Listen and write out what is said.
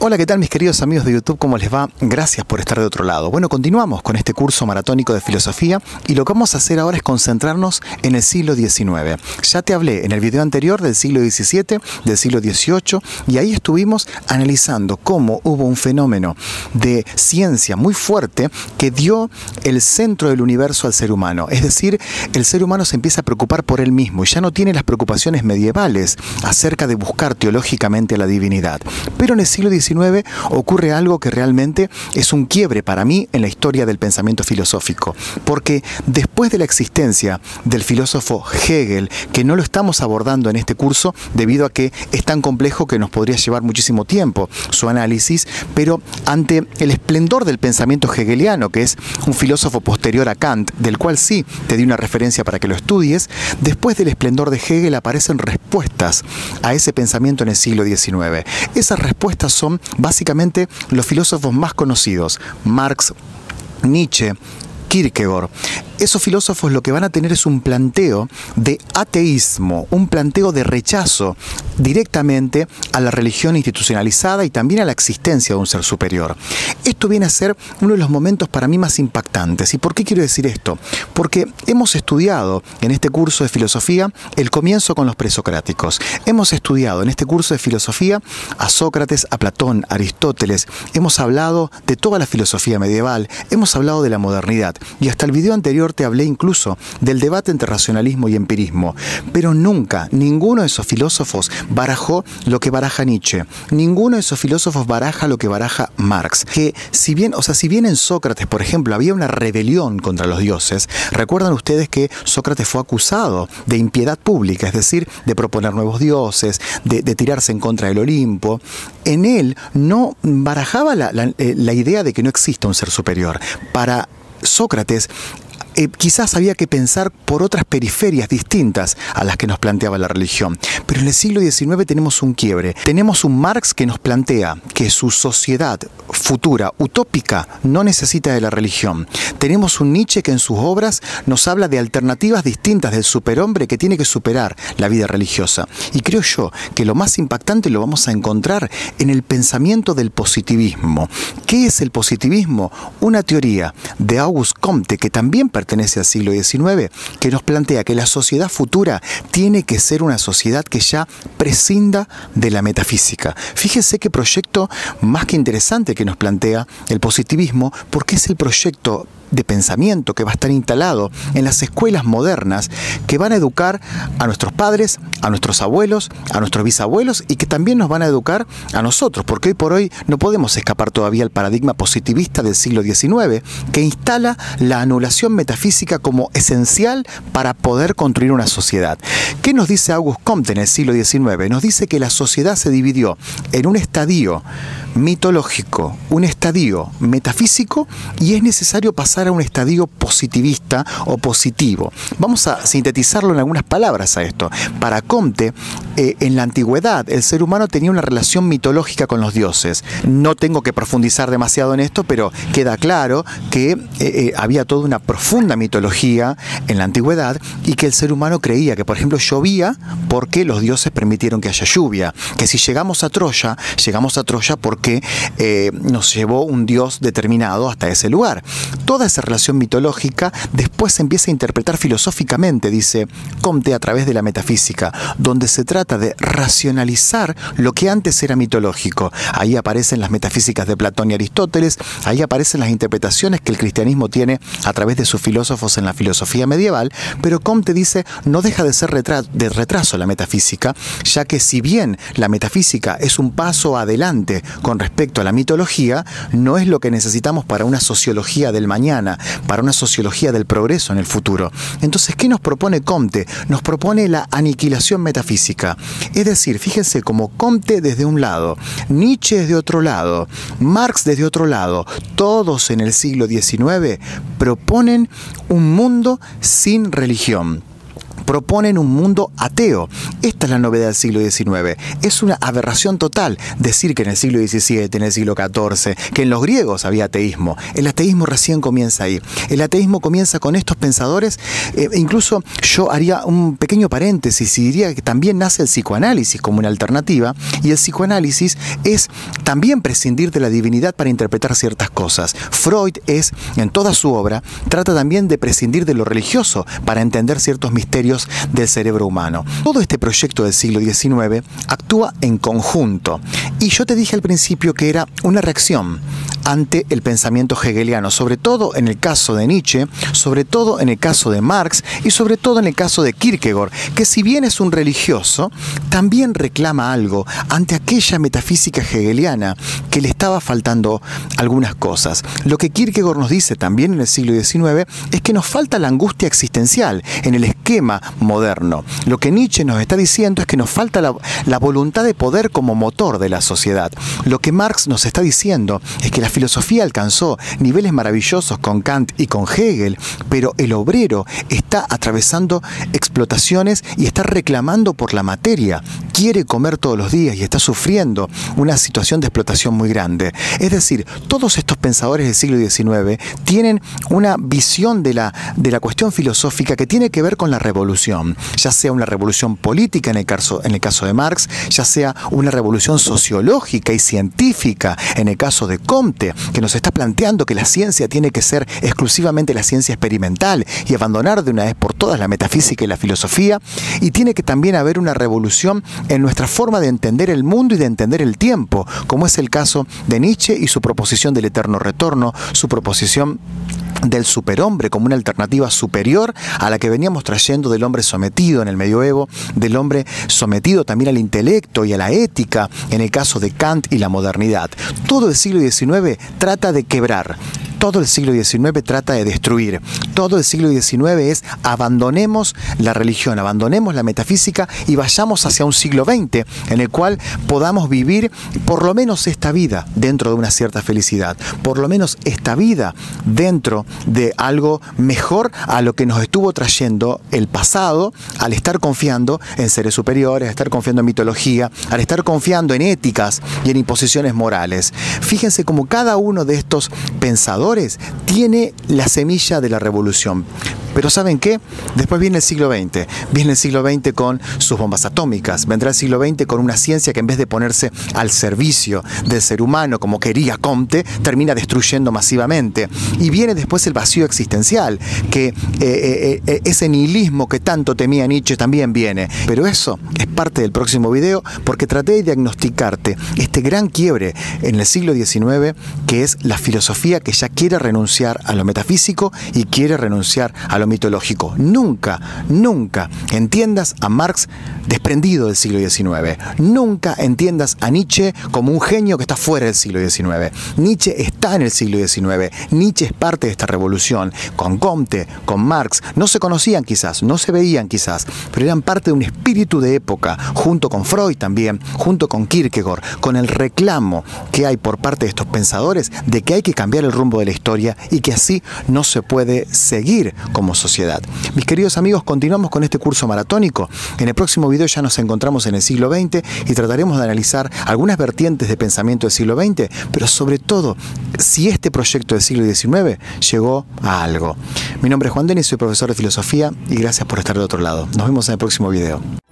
Hola, ¿qué tal mis queridos amigos de YouTube? ¿Cómo les va? Gracias por estar de otro lado. Bueno, continuamos con este curso maratónico de filosofía y lo que vamos a hacer ahora es concentrarnos en el siglo XIX. Ya te hablé en el video anterior del siglo XVII, del siglo XVIII y ahí estuvimos analizando cómo hubo un fenómeno de ciencia muy fuerte que dio el centro del universo al ser humano. Es decir, el ser humano se empieza a preocupar por él mismo y ya no tiene las preocupaciones medievales acerca de buscar teológicamente a la divinidad. Pero en el siglo XIX ocurre algo que realmente es un quiebre para mí en la historia del pensamiento filosófico. Porque después de la existencia del filósofo Hegel, que no lo estamos abordando en este curso debido a que es tan complejo que nos podría llevar muchísimo tiempo su análisis, pero ante el esplendor del pensamiento hegeliano, que es un filósofo posterior a Kant, del cual sí te di una referencia para que lo estudies, después del esplendor de Hegel aparecen respuestas a ese pensamiento en el siglo XIX. Esas respuestas son básicamente los filósofos más conocidos, Marx, Nietzsche, Kierkegaard esos filósofos lo que van a tener es un planteo de ateísmo, un planteo de rechazo directamente a la religión institucionalizada y también a la existencia de un ser superior. Esto viene a ser uno de los momentos para mí más impactantes. ¿Y por qué quiero decir esto? Porque hemos estudiado en este curso de filosofía el comienzo con los presocráticos. Hemos estudiado en este curso de filosofía a Sócrates, a Platón, a Aristóteles. Hemos hablado de toda la filosofía medieval. Hemos hablado de la modernidad. Y hasta el video anterior te hablé incluso del debate entre racionalismo y empirismo, pero nunca ninguno de esos filósofos barajó lo que baraja Nietzsche, ninguno de esos filósofos baraja lo que baraja Marx, que si bien, o sea, si bien en Sócrates, por ejemplo, había una rebelión contra los dioses, recuerdan ustedes que Sócrates fue acusado de impiedad pública, es decir, de proponer nuevos dioses, de, tirarse en contra del Olimpo, en él no barajaba la, eh, la idea de que no exista un ser superior. Para Sócrates, eh, quizás había que pensar por otras periferias distintas a las que nos planteaba la religión. Pero en el siglo XIX tenemos un quiebre. Tenemos un Marx que nos plantea que su sociedad futura, utópica, no necesita de la religión. Tenemos un Nietzsche que en sus obras nos habla de alternativas distintas del superhombre que tiene que superar la vida religiosa. Y creo yo que lo más impactante lo vamos a encontrar en el pensamiento del positivismo. ¿Qué es el positivismo? Una teoría de Auguste Comte que también pertenece pertenece al siglo XIX, que nos plantea que la sociedad futura tiene que ser una sociedad que ya prescinda de la metafísica. Fíjese qué proyecto más que interesante que nos plantea el positivismo, porque es el proyecto de pensamiento que va a estar instalado en las escuelas modernas que van a educar a nuestros padres, a nuestros abuelos, a nuestros bisabuelos y que también nos van a educar a nosotros, porque hoy por hoy no podemos escapar todavía al paradigma positivista del siglo XIX que instala la anulación metafísica como esencial para poder construir una sociedad. ¿Qué nos dice Auguste Comte en el siglo XIX? Nos dice que la sociedad se dividió en un estadio mitológico, un estadio metafísico y es necesario pasar a un estadio positivista o positivo. Vamos a sintetizarlo en algunas palabras a esto. Para Comte, eh, en la antigüedad el ser humano tenía una relación mitológica con los dioses. No tengo que profundizar demasiado en esto, pero queda claro que eh, eh, había toda una profunda mitología en la antigüedad y que el ser humano creía que, por ejemplo, llovía porque los dioses permitieron que haya lluvia, que si llegamos a Troya, llegamos a Troya porque que nos llevó un dios determinado hasta ese lugar. Toda esa relación mitológica después se empieza a interpretar filosóficamente, dice Comte, a través de la metafísica, donde se trata de racionalizar lo que antes era mitológico. Ahí aparecen las metafísicas de Platón y Aristóteles, ahí aparecen las interpretaciones que el cristianismo tiene a través de sus filósofos en la filosofía medieval, pero Comte dice no deja de ser de retraso la metafísica, ya que si bien la metafísica es un paso adelante con respecto a la mitología no es lo que necesitamos para una sociología del mañana, para una sociología del progreso en el futuro. Entonces, ¿qué nos propone Comte? Nos propone la aniquilación metafísica. Es decir, fíjense como Comte desde un lado, Nietzsche desde otro lado, Marx desde otro lado, todos en el siglo XIX proponen un mundo sin religión proponen un mundo ateo. Esta es la novedad del siglo XIX. Es una aberración total decir que en el siglo XVII, en el siglo XIV, que en los griegos había ateísmo. El ateísmo recién comienza ahí. El ateísmo comienza con estos pensadores. Eh, incluso yo haría un pequeño paréntesis y diría que también nace el psicoanálisis como una alternativa. Y el psicoanálisis es también prescindir de la divinidad para interpretar ciertas cosas. Freud es, en toda su obra, trata también de prescindir de lo religioso para entender ciertos misterios del cerebro humano. Todo este proyecto del siglo XIX actúa en conjunto. Y yo te dije al principio que era una reacción ante el pensamiento hegeliano, sobre todo en el caso de Nietzsche, sobre todo en el caso de Marx y sobre todo en el caso de Kierkegaard, que si bien es un religioso, también reclama algo ante aquella metafísica hegeliana que le estaba faltando algunas cosas. Lo que Kierkegaard nos dice también en el siglo XIX es que nos falta la angustia existencial en el moderno. Lo que Nietzsche nos está diciendo es que nos falta la, la voluntad de poder como motor de la sociedad. Lo que Marx nos está diciendo es que la filosofía alcanzó niveles maravillosos con Kant y con Hegel, pero el obrero está atravesando explotaciones y está reclamando por la materia, quiere comer todos los días y está sufriendo una situación de explotación muy grande. Es decir, todos estos pensadores del siglo XIX tienen una visión de la, de la cuestión filosófica que tiene que ver con la revolución, ya sea una revolución política en el caso, en el caso de Marx, ya sea una revolución sociológica y científica en el caso de Comte, que nos está planteando que la ciencia tiene que ser exclusivamente la ciencia experimental y abandonar de una vez por todas la metafísica y la filosofía, y tiene que también haber una revolución en nuestra forma de entender el mundo y de entender el tiempo, como es el caso de Nietzsche y su proposición del eterno retorno, su proposición del superhombre como una alternativa superior a la que veníamos trayendo del hombre sometido en el medioevo, del hombre sometido también al intelecto y a la ética en el caso de Kant y la modernidad. Todo el siglo XIX trata de quebrar todo el siglo XIX trata de destruir. Todo el siglo XIX es abandonemos la religión, abandonemos la metafísica y vayamos hacia un siglo XX en el cual podamos vivir por lo menos esta vida dentro de una cierta felicidad, por lo menos esta vida dentro de algo mejor a lo que nos estuvo trayendo el pasado al estar confiando en seres superiores, al estar confiando en mitología, al estar confiando en éticas y en imposiciones morales. Fíjense como cada uno de estos pensadores tiene la semilla de la revolución. Pero ¿saben qué? Después viene el siglo XX. Viene el siglo XX con sus bombas atómicas. Vendrá el siglo XX con una ciencia que en vez de ponerse al servicio del ser humano, como quería Comte, termina destruyendo masivamente. Y viene después el vacío existencial, que eh, eh, eh, ese nihilismo que tanto temía Nietzsche también viene. Pero eso es parte del próximo video porque traté de diagnosticarte este gran quiebre en el siglo XIX que es la filosofía que ya quiere renunciar a lo metafísico y quiere renunciar a lo mitológico. Nunca, nunca entiendas a Marx desprendido del siglo XIX. Nunca entiendas a Nietzsche como un genio que está fuera del siglo XIX. Nietzsche está en el siglo XIX. Nietzsche es parte de esta revolución. Con Comte, con Marx, no se conocían quizás, no se veían quizás, pero eran parte de un espíritu de época, junto con Freud también, junto con Kierkegaard, con el reclamo que hay por parte de estos pensadores de que hay que cambiar el rumbo de la historia y que así no se puede seguir como sociedad. Mis queridos amigos, continuamos con este curso maratónico. En el próximo video ya nos encontramos en el siglo XX y trataremos de analizar algunas vertientes de pensamiento del siglo XX, pero sobre todo si este proyecto del siglo XIX llegó a algo. Mi nombre es Juan Denis, soy profesor de filosofía y gracias por estar del otro lado. Nos vemos en el próximo video.